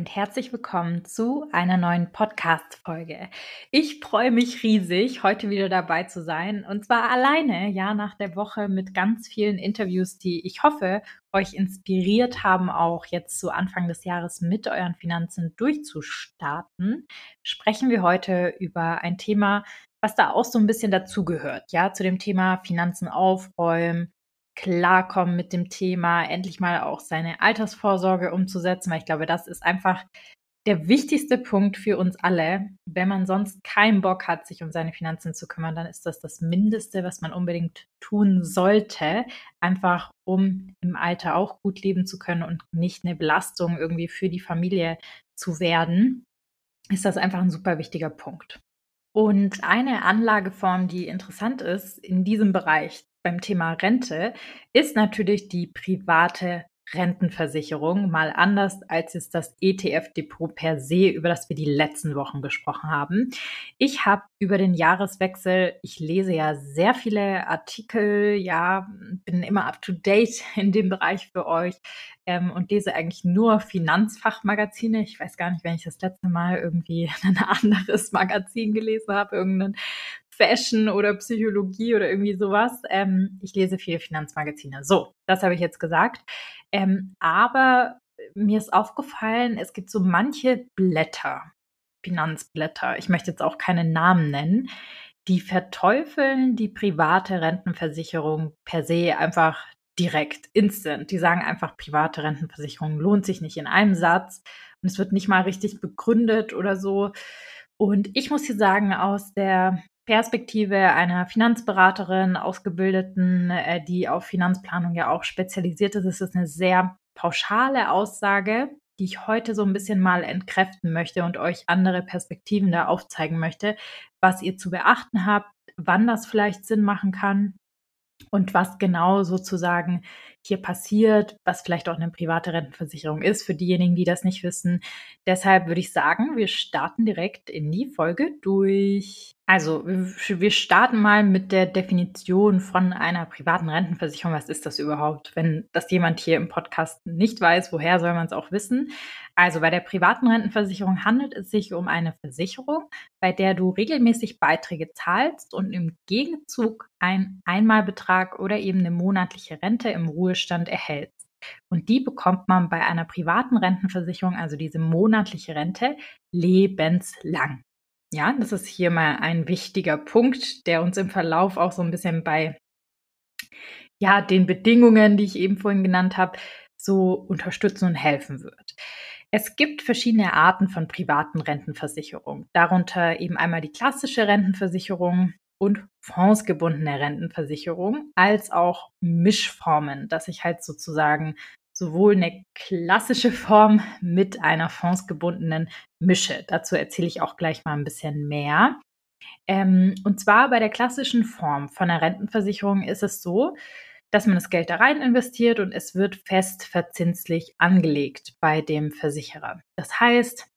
Und herzlich willkommen zu einer neuen Podcast-Folge. Ich freue mich riesig, heute wieder dabei zu sein und zwar alleine, ja, nach der Woche mit ganz vielen Interviews, die ich hoffe, euch inspiriert haben, auch jetzt zu Anfang des Jahres mit euren Finanzen durchzustarten, sprechen wir heute über ein Thema, was da auch so ein bisschen dazugehört, ja, zu dem Thema Finanzen aufräumen, klarkommen mit dem Thema, endlich mal auch seine Altersvorsorge umzusetzen, weil ich glaube, das ist einfach der wichtigste Punkt für uns alle. Wenn man sonst keinen Bock hat, sich um seine Finanzen zu kümmern, dann ist das das Mindeste, was man unbedingt tun sollte, einfach um im Alter auch gut leben zu können und nicht eine Belastung irgendwie für die Familie zu werden, ist das einfach ein super wichtiger Punkt. Und eine Anlageform, die interessant ist in diesem Bereich, beim Thema Rente ist natürlich die private Rentenversicherung mal anders als ist das ETF-Depot per se, über das wir die letzten Wochen gesprochen haben. Ich habe über den Jahreswechsel, ich lese ja sehr viele Artikel, ja, bin immer up to date in dem Bereich für euch ähm, und lese eigentlich nur Finanzfachmagazine. Ich weiß gar nicht, wenn ich das letzte Mal irgendwie ein anderes Magazin gelesen habe, irgendein Fashion oder Psychologie oder irgendwie sowas. Ähm, ich lese viele Finanzmagazine. So, das habe ich jetzt gesagt. Ähm, aber mir ist aufgefallen, es gibt so manche Blätter, Finanzblätter, ich möchte jetzt auch keine Namen nennen, die verteufeln die private Rentenversicherung per se einfach direkt, instant. Die sagen einfach, private Rentenversicherung lohnt sich nicht in einem Satz und es wird nicht mal richtig begründet oder so. Und ich muss hier sagen, aus der Perspektive einer Finanzberaterin, Ausgebildeten, äh, die auf Finanzplanung ja auch spezialisiert ist, ist es eine sehr pauschale Aussage, die ich heute so ein bisschen mal entkräften möchte und euch andere Perspektiven da aufzeigen möchte, was ihr zu beachten habt, wann das vielleicht Sinn machen kann und was genau sozusagen hier passiert, was vielleicht auch eine private Rentenversicherung ist, für diejenigen, die das nicht wissen. Deshalb würde ich sagen, wir starten direkt in die Folge durch. Also, wir starten mal mit der Definition von einer privaten Rentenversicherung. Was ist das überhaupt? Wenn das jemand hier im Podcast nicht weiß, woher soll man es auch wissen? Also, bei der privaten Rentenversicherung handelt es sich um eine Versicherung, bei der du regelmäßig Beiträge zahlst und im Gegenzug einen Einmalbetrag oder eben eine monatliche Rente im Ruhestand erhältst. Und die bekommt man bei einer privaten Rentenversicherung, also diese monatliche Rente, lebenslang. Ja, das ist hier mal ein wichtiger Punkt, der uns im Verlauf auch so ein bisschen bei ja, den Bedingungen, die ich eben vorhin genannt habe, so unterstützen und helfen wird. Es gibt verschiedene Arten von privaten Rentenversicherungen, darunter eben einmal die klassische Rentenversicherung und fondsgebundene Rentenversicherung, als auch Mischformen, dass ich halt sozusagen sowohl eine klassische Form mit einer fondsgebundenen mische. Dazu erzähle ich auch gleich mal ein bisschen mehr. Ähm, und zwar bei der klassischen Form von der Rentenversicherung ist es so, dass man das Geld da rein investiert und es wird fest verzinslich angelegt bei dem Versicherer. Das heißt,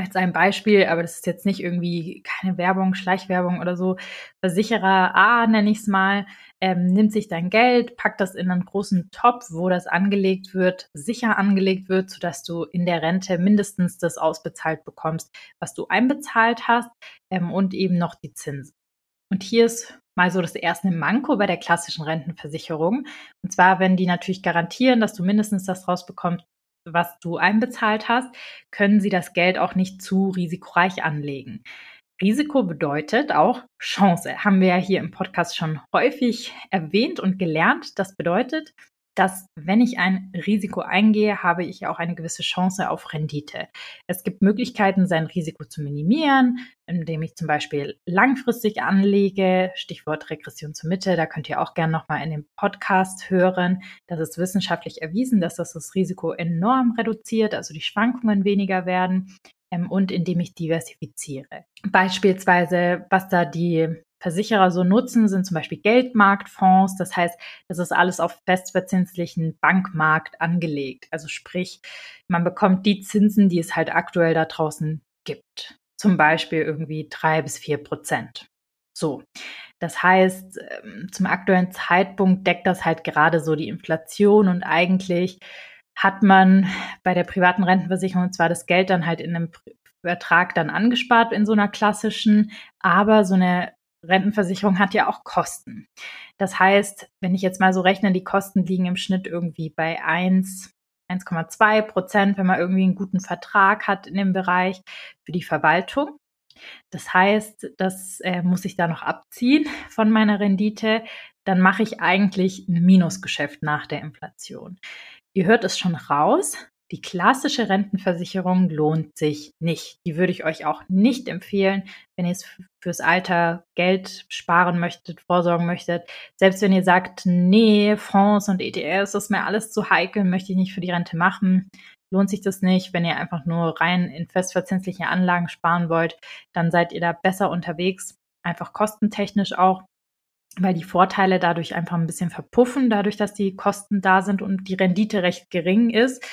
als ein Beispiel, aber das ist jetzt nicht irgendwie keine Werbung, Schleichwerbung oder so. Versicherer A, nenne ich es mal, ähm, nimmt sich dein Geld, packt das in einen großen Topf, wo das angelegt wird, sicher angelegt wird, sodass du in der Rente mindestens das ausbezahlt bekommst, was du einbezahlt hast ähm, und eben noch die Zinsen. Und hier ist mal so das erste Manko bei der klassischen Rentenversicherung. Und zwar, wenn die natürlich garantieren, dass du mindestens das rausbekommst, was du einbezahlt hast, können sie das Geld auch nicht zu risikoreich anlegen. Risiko bedeutet auch Chance. Haben wir ja hier im Podcast schon häufig erwähnt und gelernt. Das bedeutet, dass wenn ich ein Risiko eingehe, habe ich auch eine gewisse Chance auf Rendite. Es gibt Möglichkeiten, sein Risiko zu minimieren, indem ich zum Beispiel langfristig anlege, Stichwort Regression zur Mitte, da könnt ihr auch gerne nochmal in dem Podcast hören. Das ist wissenschaftlich erwiesen, dass das das Risiko enorm reduziert, also die Schwankungen weniger werden ähm, und indem ich diversifiziere. Beispielsweise, was da die Versicherer so nutzen, sind zum Beispiel Geldmarktfonds. Das heißt, das ist alles auf festverzinslichen Bankmarkt angelegt. Also sprich, man bekommt die Zinsen, die es halt aktuell da draußen gibt. Zum Beispiel irgendwie drei bis vier Prozent. So. Das heißt, ähm, zum aktuellen Zeitpunkt deckt das halt gerade so die Inflation und eigentlich hat man bei der privaten Rentenversicherung zwar das Geld dann halt in einem Vertrag dann angespart in so einer klassischen, aber so eine Rentenversicherung hat ja auch Kosten. Das heißt, wenn ich jetzt mal so rechne, die Kosten liegen im Schnitt irgendwie bei 1, 1,2 Prozent, wenn man irgendwie einen guten Vertrag hat in dem Bereich für die Verwaltung. Das heißt, das äh, muss ich da noch abziehen von meiner Rendite. Dann mache ich eigentlich ein Minusgeschäft nach der Inflation. Ihr hört es schon raus. Die klassische Rentenversicherung lohnt sich nicht. Die würde ich euch auch nicht empfehlen, wenn ihr fürs Alter Geld sparen möchtet, vorsorgen möchtet. Selbst wenn ihr sagt, nee, Fonds und ETFs, das ist mir alles zu heikel, möchte ich nicht für die Rente machen, lohnt sich das nicht. Wenn ihr einfach nur rein in festverzinsliche Anlagen sparen wollt, dann seid ihr da besser unterwegs. Einfach kostentechnisch auch weil die Vorteile dadurch einfach ein bisschen verpuffen, dadurch, dass die Kosten da sind und die Rendite recht gering ist,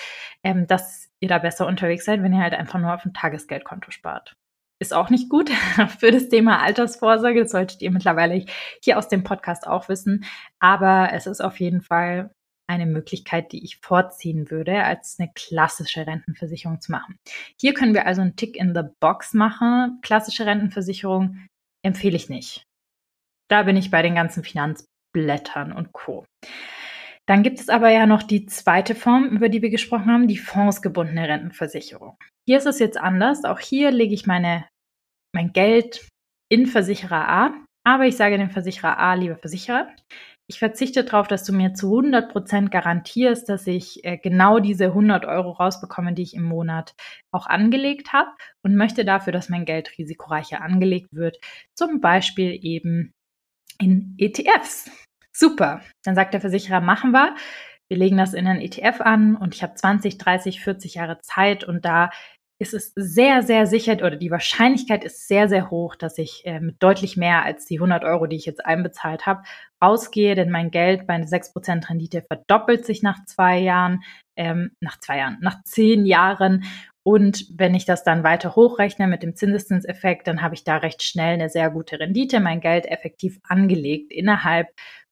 ähm, dass ihr da besser unterwegs seid, wenn ihr halt einfach nur auf ein Tagesgeldkonto spart. Ist auch nicht gut für das Thema Altersvorsorge. Das solltet ihr mittlerweile hier aus dem Podcast auch wissen. Aber es ist auf jeden Fall eine Möglichkeit, die ich vorziehen würde, als eine klassische Rentenversicherung zu machen. Hier können wir also einen Tick in the Box machen. Klassische Rentenversicherung empfehle ich nicht. Da bin ich bei den ganzen Finanzblättern und Co. Dann gibt es aber ja noch die zweite Form, über die wir gesprochen haben, die fondsgebundene Rentenversicherung. Hier ist es jetzt anders. Auch hier lege ich meine, mein Geld in Versicherer A. Aber ich sage dem Versicherer A, lieber Versicherer, ich verzichte darauf, dass du mir zu 100 Prozent garantierst, dass ich äh, genau diese 100 Euro rausbekomme, die ich im Monat auch angelegt habe und möchte dafür, dass mein Geld risikoreicher angelegt wird. Zum Beispiel eben in ETFs. Super. Dann sagt der Versicherer, machen wir. Wir legen das in einen ETF an und ich habe 20, 30, 40 Jahre Zeit und da ist es sehr, sehr sicher oder die Wahrscheinlichkeit ist sehr, sehr hoch, dass ich äh, mit deutlich mehr als die 100 Euro, die ich jetzt einbezahlt habe, rausgehe, denn mein Geld bei einer 6% Rendite verdoppelt sich nach zwei Jahren, ähm, nach zwei Jahren, nach zehn Jahren und wenn ich das dann weiter hochrechne mit dem Zinseszinseffekt, dann habe ich da recht schnell eine sehr gute Rendite, mein Geld effektiv angelegt innerhalb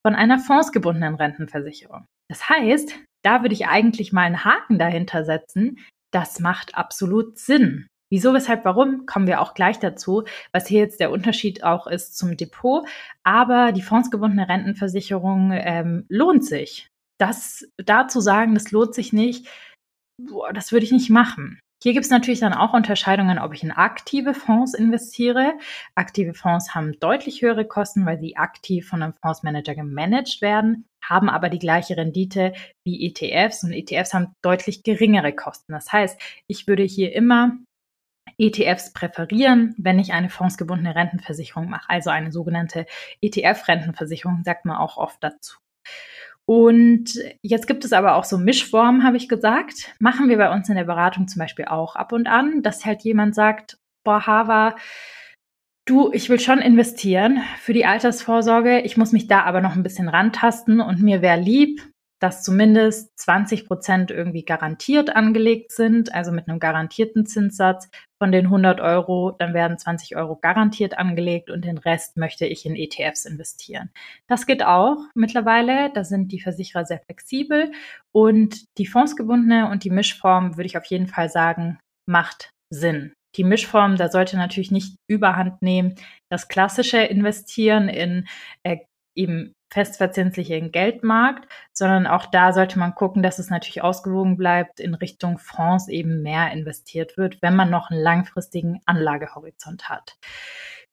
von einer fondsgebundenen Rentenversicherung. Das heißt, da würde ich eigentlich mal einen Haken dahinter setzen. Das macht absolut Sinn. Wieso, weshalb, warum, kommen wir auch gleich dazu, was hier jetzt der Unterschied auch ist zum Depot. Aber die fondsgebundene Rentenversicherung ähm, lohnt sich. Das dazu sagen, das lohnt sich nicht, boah, das würde ich nicht machen. Hier gibt es natürlich dann auch Unterscheidungen, ob ich in aktive Fonds investiere. Aktive Fonds haben deutlich höhere Kosten, weil sie aktiv von einem Fondsmanager gemanagt werden, haben aber die gleiche Rendite wie ETFs und ETFs haben deutlich geringere Kosten. Das heißt, ich würde hier immer ETFs präferieren, wenn ich eine fondsgebundene Rentenversicherung mache, also eine sogenannte ETF-Rentenversicherung, sagt man auch oft dazu. Und jetzt gibt es aber auch so Mischformen, habe ich gesagt. Machen wir bei uns in der Beratung zum Beispiel auch ab und an, dass halt jemand sagt, boah, Hava, du, ich will schon investieren für die Altersvorsorge. Ich muss mich da aber noch ein bisschen rantasten und mir wäre lieb, dass zumindest 20 Prozent irgendwie garantiert angelegt sind, also mit einem garantierten Zinssatz von den 100 Euro, dann werden 20 Euro garantiert angelegt und den Rest möchte ich in ETFs investieren. Das geht auch mittlerweile, da sind die Versicherer sehr flexibel und die fondsgebundene und die Mischform würde ich auf jeden Fall sagen, macht Sinn. Die Mischform, da sollte natürlich nicht überhand nehmen. Das klassische Investieren in äh, eben festverzinslichen Geldmarkt, sondern auch da sollte man gucken, dass es natürlich ausgewogen bleibt, in Richtung Fonds eben mehr investiert wird, wenn man noch einen langfristigen Anlagehorizont hat.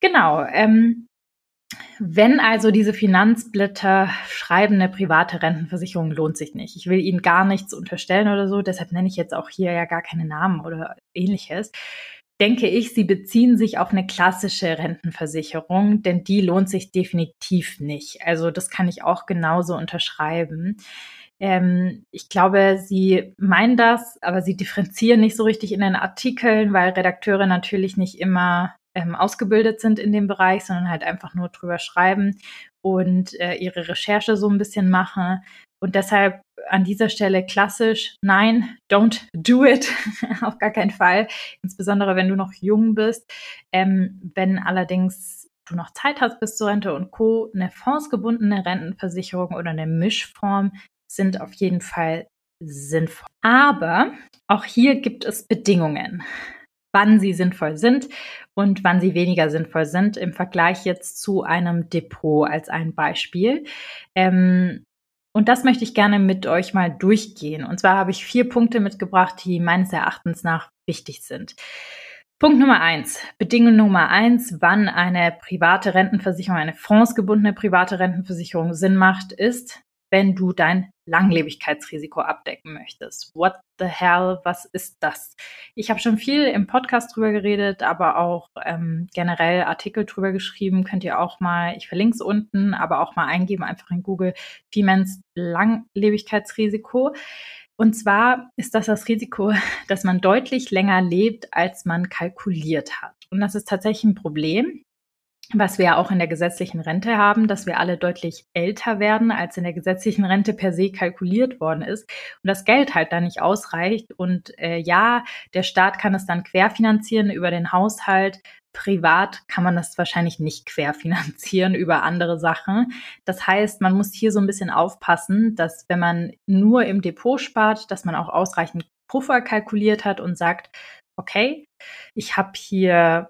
Genau. Ähm, wenn also diese Finanzblätter schreiben, eine private Rentenversicherung lohnt sich nicht. Ich will Ihnen gar nichts unterstellen oder so, deshalb nenne ich jetzt auch hier ja gar keine Namen oder ähnliches denke ich, sie beziehen sich auf eine klassische Rentenversicherung, denn die lohnt sich definitiv nicht. Also das kann ich auch genauso unterschreiben. Ähm, ich glaube, sie meinen das, aber sie differenzieren nicht so richtig in den Artikeln, weil Redakteure natürlich nicht immer ähm, ausgebildet sind in dem Bereich, sondern halt einfach nur drüber schreiben und äh, ihre Recherche so ein bisschen machen. Und deshalb an dieser Stelle klassisch, nein, don't do it, auf gar keinen Fall. Insbesondere wenn du noch jung bist. Ähm, wenn allerdings du noch Zeit hast bis zur Rente und Co., eine fondsgebundene Rentenversicherung oder eine Mischform sind auf jeden Fall sinnvoll. Aber auch hier gibt es Bedingungen, wann sie sinnvoll sind und wann sie weniger sinnvoll sind im Vergleich jetzt zu einem Depot als ein Beispiel. Ähm, und das möchte ich gerne mit euch mal durchgehen. Und zwar habe ich vier Punkte mitgebracht, die meines Erachtens nach wichtig sind. Punkt Nummer eins, Bedingung Nummer eins, wann eine private Rentenversicherung, eine fondsgebundene private Rentenversicherung Sinn macht, ist, wenn du dein Langlebigkeitsrisiko abdecken möchtest. What the hell, was ist das? Ich habe schon viel im Podcast drüber geredet, aber auch ähm, generell Artikel drüber geschrieben. Könnt ihr auch mal, ich verlinke es unten, aber auch mal eingeben, einfach in Google, Femens Langlebigkeitsrisiko. Und zwar ist das das Risiko, dass man deutlich länger lebt, als man kalkuliert hat. Und das ist tatsächlich ein Problem, was wir ja auch in der gesetzlichen Rente haben, dass wir alle deutlich älter werden, als in der gesetzlichen Rente per se kalkuliert worden ist und das Geld halt da nicht ausreicht. Und äh, ja, der Staat kann es dann querfinanzieren über den Haushalt. Privat kann man das wahrscheinlich nicht querfinanzieren über andere Sachen. Das heißt, man muss hier so ein bisschen aufpassen, dass wenn man nur im Depot spart, dass man auch ausreichend Puffer kalkuliert hat und sagt, okay, ich habe hier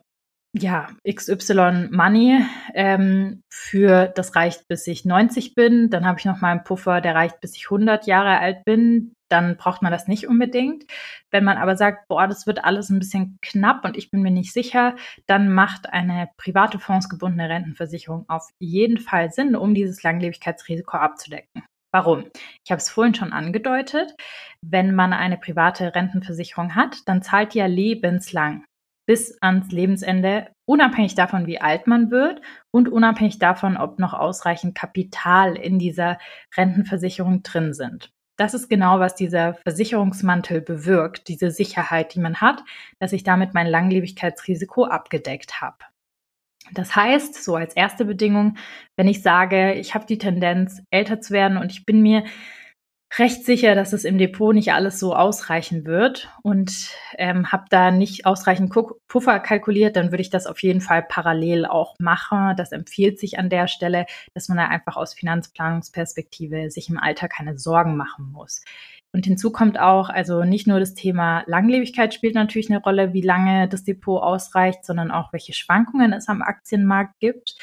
ja, XY Money ähm, für das reicht, bis ich 90 bin. Dann habe ich noch mal einen Puffer, der reicht, bis ich 100 Jahre alt bin. Dann braucht man das nicht unbedingt. Wenn man aber sagt, boah, das wird alles ein bisschen knapp und ich bin mir nicht sicher, dann macht eine private fondsgebundene Rentenversicherung auf jeden Fall Sinn, um dieses Langlebigkeitsrisiko abzudecken. Warum? Ich habe es vorhin schon angedeutet. Wenn man eine private Rentenversicherung hat, dann zahlt die ja lebenslang bis ans Lebensende, unabhängig davon, wie alt man wird und unabhängig davon, ob noch ausreichend Kapital in dieser Rentenversicherung drin sind. Das ist genau, was dieser Versicherungsmantel bewirkt, diese Sicherheit, die man hat, dass ich damit mein Langlebigkeitsrisiko abgedeckt habe. Das heißt, so als erste Bedingung, wenn ich sage, ich habe die Tendenz, älter zu werden und ich bin mir recht sicher, dass es im Depot nicht alles so ausreichen wird und ähm, habe da nicht ausreichend Puffer kalkuliert, dann würde ich das auf jeden Fall parallel auch machen. Das empfiehlt sich an der Stelle, dass man da einfach aus Finanzplanungsperspektive sich im Alter keine Sorgen machen muss. Und hinzu kommt auch, also nicht nur das Thema Langlebigkeit spielt natürlich eine Rolle, wie lange das Depot ausreicht, sondern auch welche Schwankungen es am Aktienmarkt gibt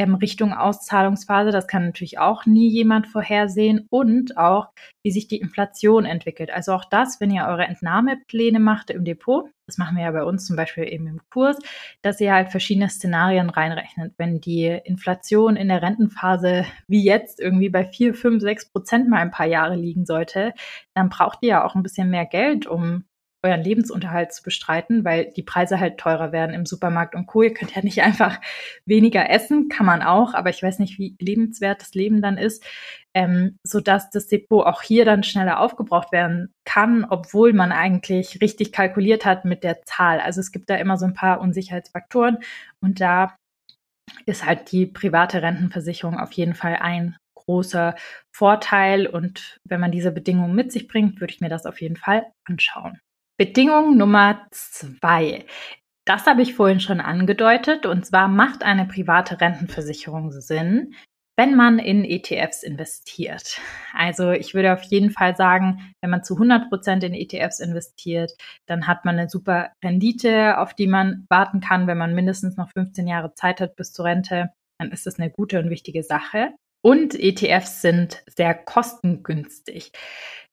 ähm, Richtung Auszahlungsphase. Das kann natürlich auch nie jemand vorhersehen und auch, wie sich die Inflation entwickelt. Also auch das, wenn ihr eure Entnahmepläne macht im Depot, das machen wir ja bei uns zum Beispiel eben im Kurs, dass ihr halt verschiedene Szenarien reinrechnet. Wenn die Inflation in der Rentenphase wie jetzt irgendwie bei 4, 5, 6 Prozent mal ein paar Jahre liegen sollte, dann braucht ihr ja auch ein bisschen mehr Geld, um euren Lebensunterhalt zu bestreiten, weil die Preise halt teurer werden im Supermarkt und Co. Ihr könnt ja nicht einfach weniger essen, kann man auch, aber ich weiß nicht, wie lebenswert das Leben dann ist, ähm, sodass das Depot auch hier dann schneller aufgebraucht werden kann, obwohl man eigentlich richtig kalkuliert hat mit der Zahl. Also es gibt da immer so ein paar Unsicherheitsfaktoren und da ist halt die private Rentenversicherung auf jeden Fall ein großer Vorteil. Und wenn man diese Bedingungen mit sich bringt, würde ich mir das auf jeden Fall anschauen. Bedingung Nummer zwei. Das habe ich vorhin schon angedeutet. Und zwar macht eine private Rentenversicherung Sinn, wenn man in ETFs investiert. Also ich würde auf jeden Fall sagen, wenn man zu 100 Prozent in ETFs investiert, dann hat man eine super Rendite, auf die man warten kann. Wenn man mindestens noch 15 Jahre Zeit hat bis zur Rente, dann ist das eine gute und wichtige Sache. Und ETFs sind sehr kostengünstig.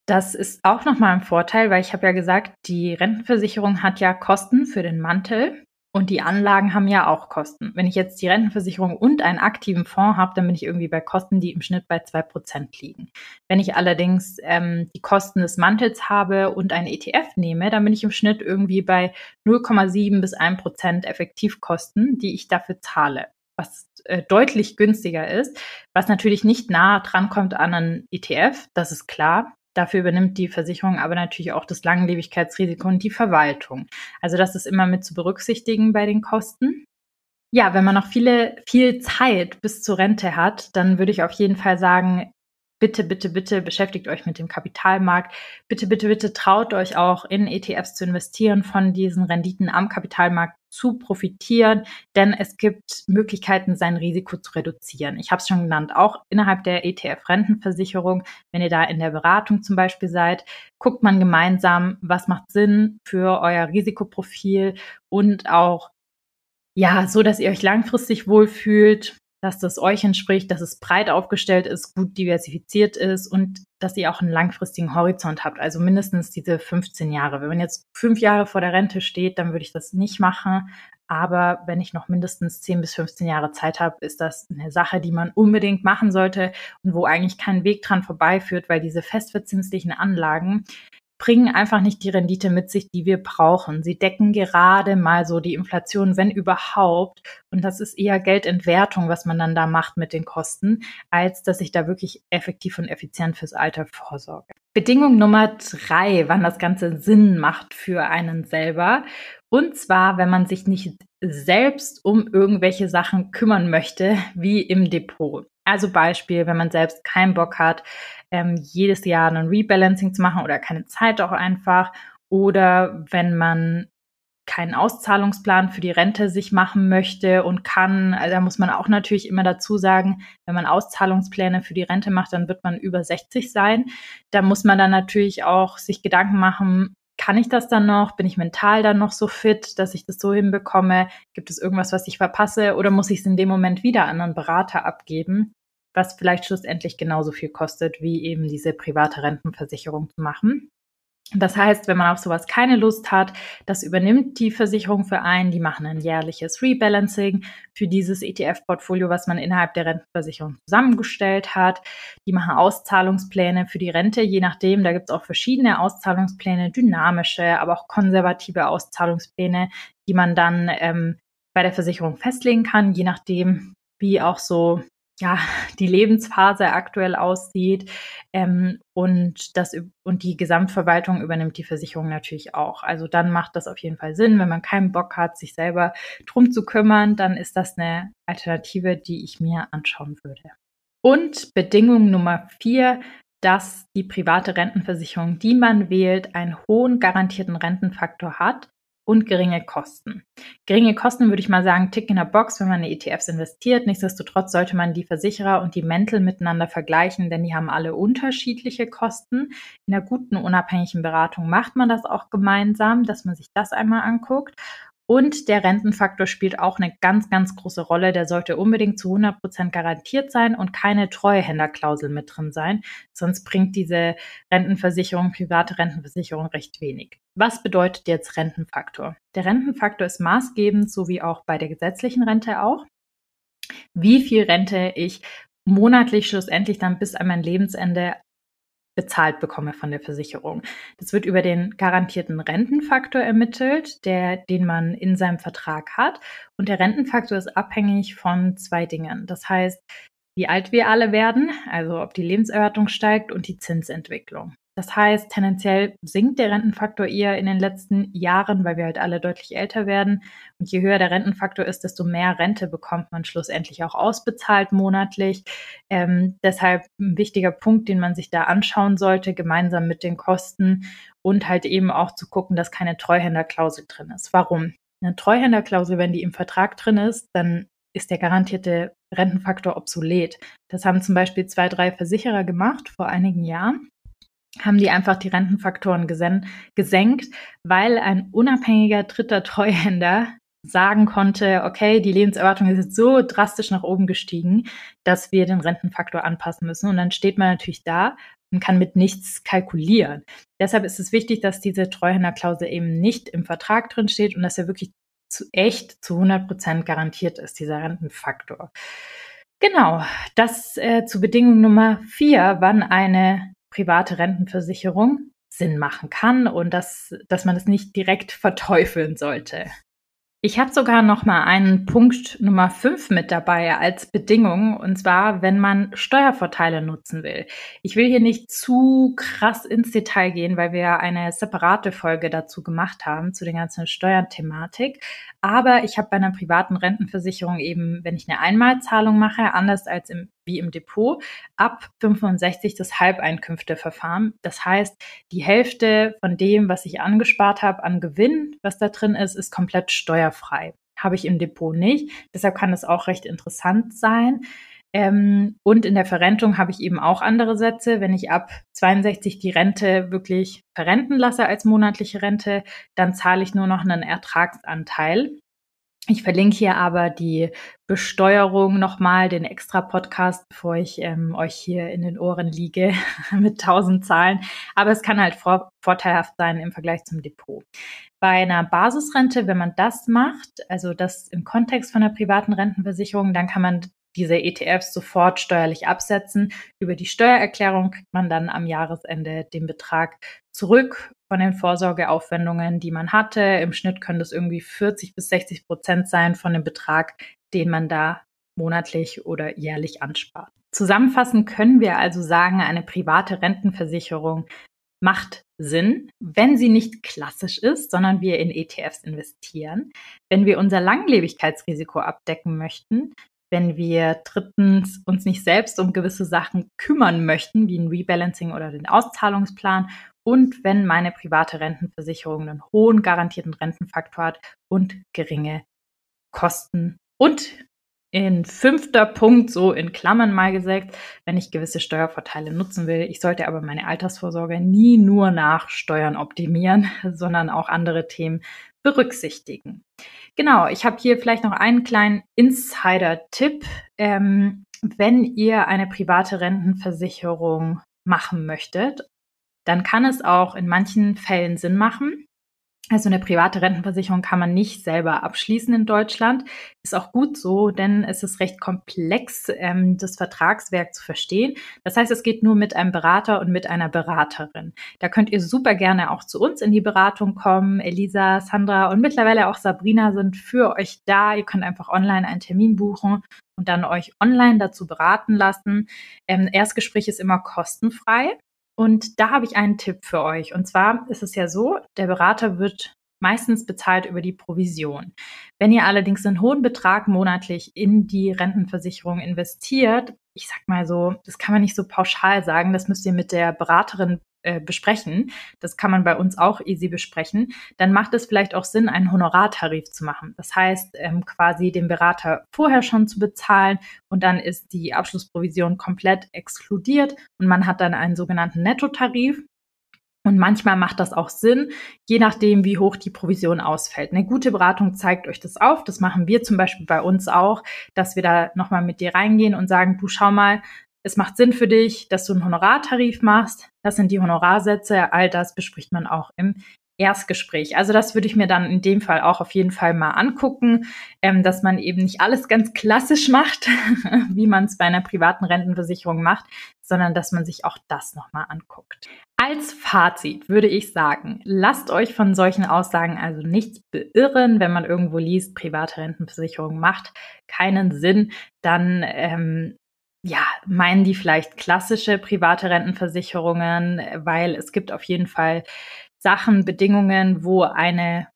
Das ist auch nochmal ein Vorteil, weil ich habe ja gesagt, die Rentenversicherung hat ja Kosten für den Mantel und die Anlagen haben ja auch Kosten. Wenn ich jetzt die Rentenversicherung und einen aktiven Fonds habe, dann bin ich irgendwie bei Kosten, die im Schnitt bei zwei Prozent liegen. Wenn ich allerdings ähm, die Kosten des Mantels habe und einen ETF nehme, dann bin ich im Schnitt irgendwie bei 0,7 bis 1 Prozent Effektivkosten, die ich dafür zahle was äh, deutlich günstiger ist, was natürlich nicht nah dran kommt an einen ETF, das ist klar. Dafür übernimmt die Versicherung aber natürlich auch das Langlebigkeitsrisiko und die Verwaltung. Also das ist immer mit zu berücksichtigen bei den Kosten. Ja, wenn man noch viele, viel Zeit bis zur Rente hat, dann würde ich auf jeden Fall sagen, bitte, bitte, bitte beschäftigt euch mit dem Kapitalmarkt. Bitte, bitte, bitte traut euch auch in ETFs zu investieren, von diesen Renditen am Kapitalmarkt zu profitieren, denn es gibt Möglichkeiten, sein Risiko zu reduzieren. Ich habe es schon genannt, auch innerhalb der ETF-Rentenversicherung, wenn ihr da in der Beratung zum Beispiel seid, guckt man gemeinsam, was macht Sinn für euer Risikoprofil und auch ja, so dass ihr euch langfristig wohlfühlt, dass das euch entspricht, dass es breit aufgestellt ist, gut diversifiziert ist und dass ihr auch einen langfristigen Horizont habt, also mindestens diese 15 Jahre. Wenn man jetzt fünf Jahre vor der Rente steht, dann würde ich das nicht machen. Aber wenn ich noch mindestens 10 bis 15 Jahre Zeit habe, ist das eine Sache, die man unbedingt machen sollte und wo eigentlich kein Weg dran vorbeiführt, weil diese festverzinslichen Anlagen, bringen einfach nicht die Rendite mit sich, die wir brauchen. Sie decken gerade mal so die Inflation, wenn überhaupt. Und das ist eher Geldentwertung, was man dann da macht mit den Kosten, als dass ich da wirklich effektiv und effizient fürs Alter vorsorge. Bedingung Nummer drei, wann das Ganze Sinn macht für einen selber. Und zwar, wenn man sich nicht selbst um irgendwelche Sachen kümmern möchte, wie im Depot. Also Beispiel, wenn man selbst keinen Bock hat, ähm, jedes Jahr ein Rebalancing zu machen oder keine Zeit auch einfach. Oder wenn man keinen Auszahlungsplan für die Rente sich machen möchte und kann, also da muss man auch natürlich immer dazu sagen, wenn man Auszahlungspläne für die Rente macht, dann wird man über 60 sein. Da muss man dann natürlich auch sich Gedanken machen, kann ich das dann noch? Bin ich mental dann noch so fit, dass ich das so hinbekomme? Gibt es irgendwas, was ich verpasse? Oder muss ich es in dem Moment wieder an einen Berater abgeben? Was vielleicht schlussendlich genauso viel kostet, wie eben diese private Rentenversicherung zu machen. Das heißt, wenn man auf sowas keine Lust hat, das übernimmt die Versicherung für einen. Die machen ein jährliches Rebalancing für dieses ETF-Portfolio, was man innerhalb der Rentenversicherung zusammengestellt hat. Die machen Auszahlungspläne für die Rente, je nachdem. Da gibt es auch verschiedene Auszahlungspläne, dynamische, aber auch konservative Auszahlungspläne, die man dann ähm, bei der Versicherung festlegen kann, je nachdem, wie auch so ja, die Lebensphase aktuell aussieht. Ähm, und, das, und die Gesamtverwaltung übernimmt die Versicherung natürlich auch. Also dann macht das auf jeden Fall Sinn. Wenn man keinen Bock hat, sich selber drum zu kümmern, dann ist das eine Alternative, die ich mir anschauen würde. Und Bedingung Nummer vier, dass die private Rentenversicherung, die man wählt, einen hohen garantierten Rentenfaktor hat und geringe Kosten. Geringe Kosten würde ich mal sagen, tick in der Box, wenn man in ETFs investiert. Nichtsdestotrotz sollte man die Versicherer und die Mäntel miteinander vergleichen, denn die haben alle unterschiedliche Kosten. In einer guten, unabhängigen Beratung macht man das auch gemeinsam, dass man sich das einmal anguckt. Und der Rentenfaktor spielt auch eine ganz, ganz große Rolle. Der sollte unbedingt zu 100 Prozent garantiert sein und keine Treuhänderklausel mit drin sein. Sonst bringt diese Rentenversicherung, private Rentenversicherung recht wenig. Was bedeutet jetzt Rentenfaktor? Der Rentenfaktor ist maßgebend, so wie auch bei der gesetzlichen Rente auch. Wie viel Rente ich monatlich schlussendlich dann bis an mein Lebensende bezahlt bekomme von der Versicherung. Das wird über den garantierten Rentenfaktor ermittelt, der, den man in seinem Vertrag hat. Und der Rentenfaktor ist abhängig von zwei Dingen. Das heißt, wie alt wir alle werden, also ob die Lebenserwartung steigt und die Zinsentwicklung. Das heißt, tendenziell sinkt der Rentenfaktor eher in den letzten Jahren, weil wir halt alle deutlich älter werden. Und je höher der Rentenfaktor ist, desto mehr Rente bekommt man schlussendlich auch ausbezahlt monatlich. Ähm, deshalb ein wichtiger Punkt, den man sich da anschauen sollte, gemeinsam mit den Kosten und halt eben auch zu gucken, dass keine Treuhänderklausel drin ist. Warum? Eine Treuhänderklausel, wenn die im Vertrag drin ist, dann ist der garantierte Rentenfaktor obsolet. Das haben zum Beispiel zwei, drei Versicherer gemacht vor einigen Jahren haben die einfach die Rentenfaktoren gesenkt, weil ein unabhängiger dritter Treuhänder sagen konnte, okay, die Lebenserwartung ist jetzt so drastisch nach oben gestiegen, dass wir den Rentenfaktor anpassen müssen. Und dann steht man natürlich da und kann mit nichts kalkulieren. Deshalb ist es wichtig, dass diese Treuhänderklausel eben nicht im Vertrag drin steht und dass er wirklich zu echt zu 100 Prozent garantiert ist, dieser Rentenfaktor. Genau, das äh, zu Bedingung Nummer vier, wann eine private Rentenversicherung Sinn machen kann und dass, dass man es nicht direkt verteufeln sollte. Ich habe sogar noch mal einen Punkt Nummer 5 mit dabei als Bedingung, und zwar, wenn man Steuervorteile nutzen will. Ich will hier nicht zu krass ins Detail gehen, weil wir eine separate Folge dazu gemacht haben, zu der ganzen Steuerthematik. Aber ich habe bei einer privaten Rentenversicherung eben, wenn ich eine Einmalzahlung mache, anders als im wie im Depot, ab 65 das Halbeinkünfteverfahren. Das heißt, die Hälfte von dem, was ich angespart habe an Gewinn, was da drin ist, ist komplett steuerfrei. Habe ich im Depot nicht. Deshalb kann es auch recht interessant sein. Ähm, und in der Verrentung habe ich eben auch andere Sätze. Wenn ich ab 62 die Rente wirklich verrenten lasse als monatliche Rente, dann zahle ich nur noch einen Ertragsanteil. Ich verlinke hier aber die Besteuerung nochmal, den extra Podcast, bevor ich ähm, euch hier in den Ohren liege mit tausend Zahlen. Aber es kann halt vor vorteilhaft sein im Vergleich zum Depot. Bei einer Basisrente, wenn man das macht, also das im Kontext von einer privaten Rentenversicherung, dann kann man diese ETFs sofort steuerlich absetzen. Über die Steuererklärung kriegt man dann am Jahresende den Betrag zurück von den Vorsorgeaufwendungen, die man hatte. Im Schnitt können das irgendwie 40 bis 60 Prozent sein von dem Betrag, den man da monatlich oder jährlich anspart. Zusammenfassend können wir also sagen, eine private Rentenversicherung macht Sinn, wenn sie nicht klassisch ist, sondern wir in ETFs investieren. Wenn wir unser Langlebigkeitsrisiko abdecken möchten, wenn wir drittens uns nicht selbst um gewisse Sachen kümmern möchten, wie ein Rebalancing oder den Auszahlungsplan und wenn meine private Rentenversicherung einen hohen garantierten Rentenfaktor hat und geringe Kosten. Und in fünfter Punkt, so in Klammern mal gesagt, wenn ich gewisse Steuervorteile nutzen will. Ich sollte aber meine Altersvorsorge nie nur nach Steuern optimieren, sondern auch andere Themen berücksichtigen. Genau, ich habe hier vielleicht noch einen kleinen Insider-Tipp. Ähm, wenn ihr eine private Rentenversicherung machen möchtet, dann kann es auch in manchen Fällen Sinn machen, also eine private Rentenversicherung kann man nicht selber abschließen in Deutschland. Ist auch gut so, denn es ist recht komplex, ähm, das Vertragswerk zu verstehen. Das heißt, es geht nur mit einem Berater und mit einer Beraterin. Da könnt ihr super gerne auch zu uns in die Beratung kommen. Elisa, Sandra und mittlerweile auch Sabrina sind für euch da. Ihr könnt einfach online einen Termin buchen und dann euch online dazu beraten lassen. Ähm, Erstgespräch ist immer kostenfrei. Und da habe ich einen Tipp für euch. Und zwar ist es ja so, der Berater wird meistens bezahlt über die Provision. Wenn ihr allerdings einen hohen Betrag monatlich in die Rentenversicherung investiert, ich sag mal so, das kann man nicht so pauschal sagen, das müsst ihr mit der Beraterin äh, besprechen, das kann man bei uns auch easy besprechen, dann macht es vielleicht auch Sinn, einen Honorartarif zu machen. Das heißt, ähm, quasi den Berater vorher schon zu bezahlen und dann ist die Abschlussprovision komplett exkludiert und man hat dann einen sogenannten Nettotarif. Und manchmal macht das auch Sinn, je nachdem, wie hoch die Provision ausfällt. Eine gute Beratung zeigt euch das auf. Das machen wir zum Beispiel bei uns auch, dass wir da nochmal mit dir reingehen und sagen, du schau mal, es macht Sinn für dich, dass du einen Honorartarif machst. Das sind die Honorarsätze. All das bespricht man auch im Erstgespräch. Also das würde ich mir dann in dem Fall auch auf jeden Fall mal angucken, ähm, dass man eben nicht alles ganz klassisch macht, wie man es bei einer privaten Rentenversicherung macht, sondern dass man sich auch das nochmal anguckt. Als Fazit würde ich sagen, lasst euch von solchen Aussagen also nicht beirren, wenn man irgendwo liest, private Rentenversicherung macht keinen Sinn, dann ähm, ja, meinen die vielleicht klassische private Rentenversicherungen, weil es gibt auf jeden Fall Sachen, Bedingungen, wo eine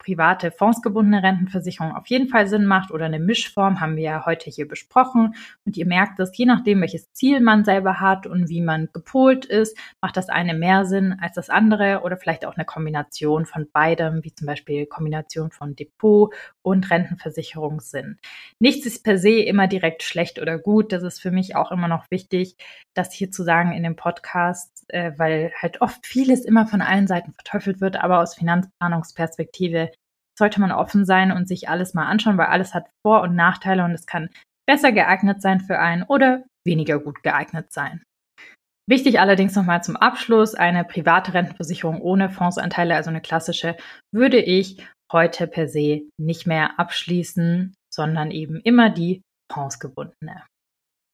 private fondsgebundene Rentenversicherung auf jeden Fall Sinn macht oder eine Mischform, haben wir ja heute hier besprochen. Und ihr merkt dass je nachdem, welches Ziel man selber hat und wie man gepolt ist, macht das eine mehr Sinn als das andere oder vielleicht auch eine Kombination von beidem, wie zum Beispiel Kombination von Depot und Rentenversicherung Sinn. Nichts ist per se immer direkt schlecht oder gut. Das ist für mich auch immer noch wichtig, das hier zu sagen in dem Podcast, äh, weil halt oft vieles immer von allen Seiten verteufelt wird, aber aus Finanzplanungsperspektive sollte man offen sein und sich alles mal anschauen, weil alles hat Vor- und Nachteile und es kann besser geeignet sein für einen oder weniger gut geeignet sein. Wichtig allerdings nochmal zum Abschluss, eine private Rentenversicherung ohne Fondsanteile, also eine klassische, würde ich heute per se nicht mehr abschließen, sondern eben immer die fondsgebundene.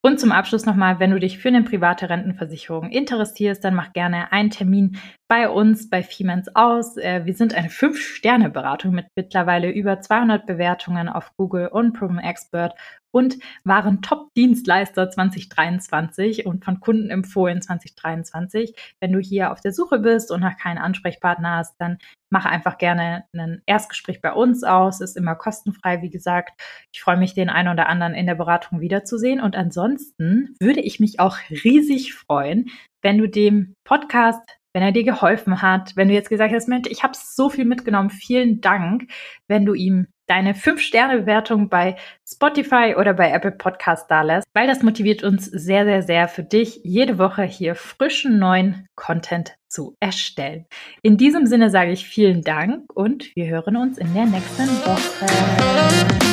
Und zum Abschluss nochmal, wenn du dich für eine private Rentenversicherung interessierst, dann mach gerne einen Termin bei uns bei Femens aus. Äh, wir sind eine 5-Sterne-Beratung mit mittlerweile über 200 Bewertungen auf Google und Proven Expert und waren Top-Dienstleister 2023 und von Kunden empfohlen 2023. Wenn du hier auf der Suche bist und noch keinen Ansprechpartner hast, dann mache einfach gerne ein Erstgespräch bei uns aus. Ist immer kostenfrei, wie gesagt. Ich freue mich, den einen oder anderen in der Beratung wiederzusehen. Und ansonsten würde ich mich auch riesig freuen, wenn du dem Podcast wenn er dir geholfen hat, wenn du jetzt gesagt hast, Mensch, ich habe so viel mitgenommen, vielen Dank, wenn du ihm deine 5-Sterne-Bewertung bei Spotify oder bei Apple Podcast da lässt, weil das motiviert uns sehr, sehr, sehr für dich, jede Woche hier frischen neuen Content zu erstellen. In diesem Sinne sage ich vielen Dank und wir hören uns in der nächsten Woche.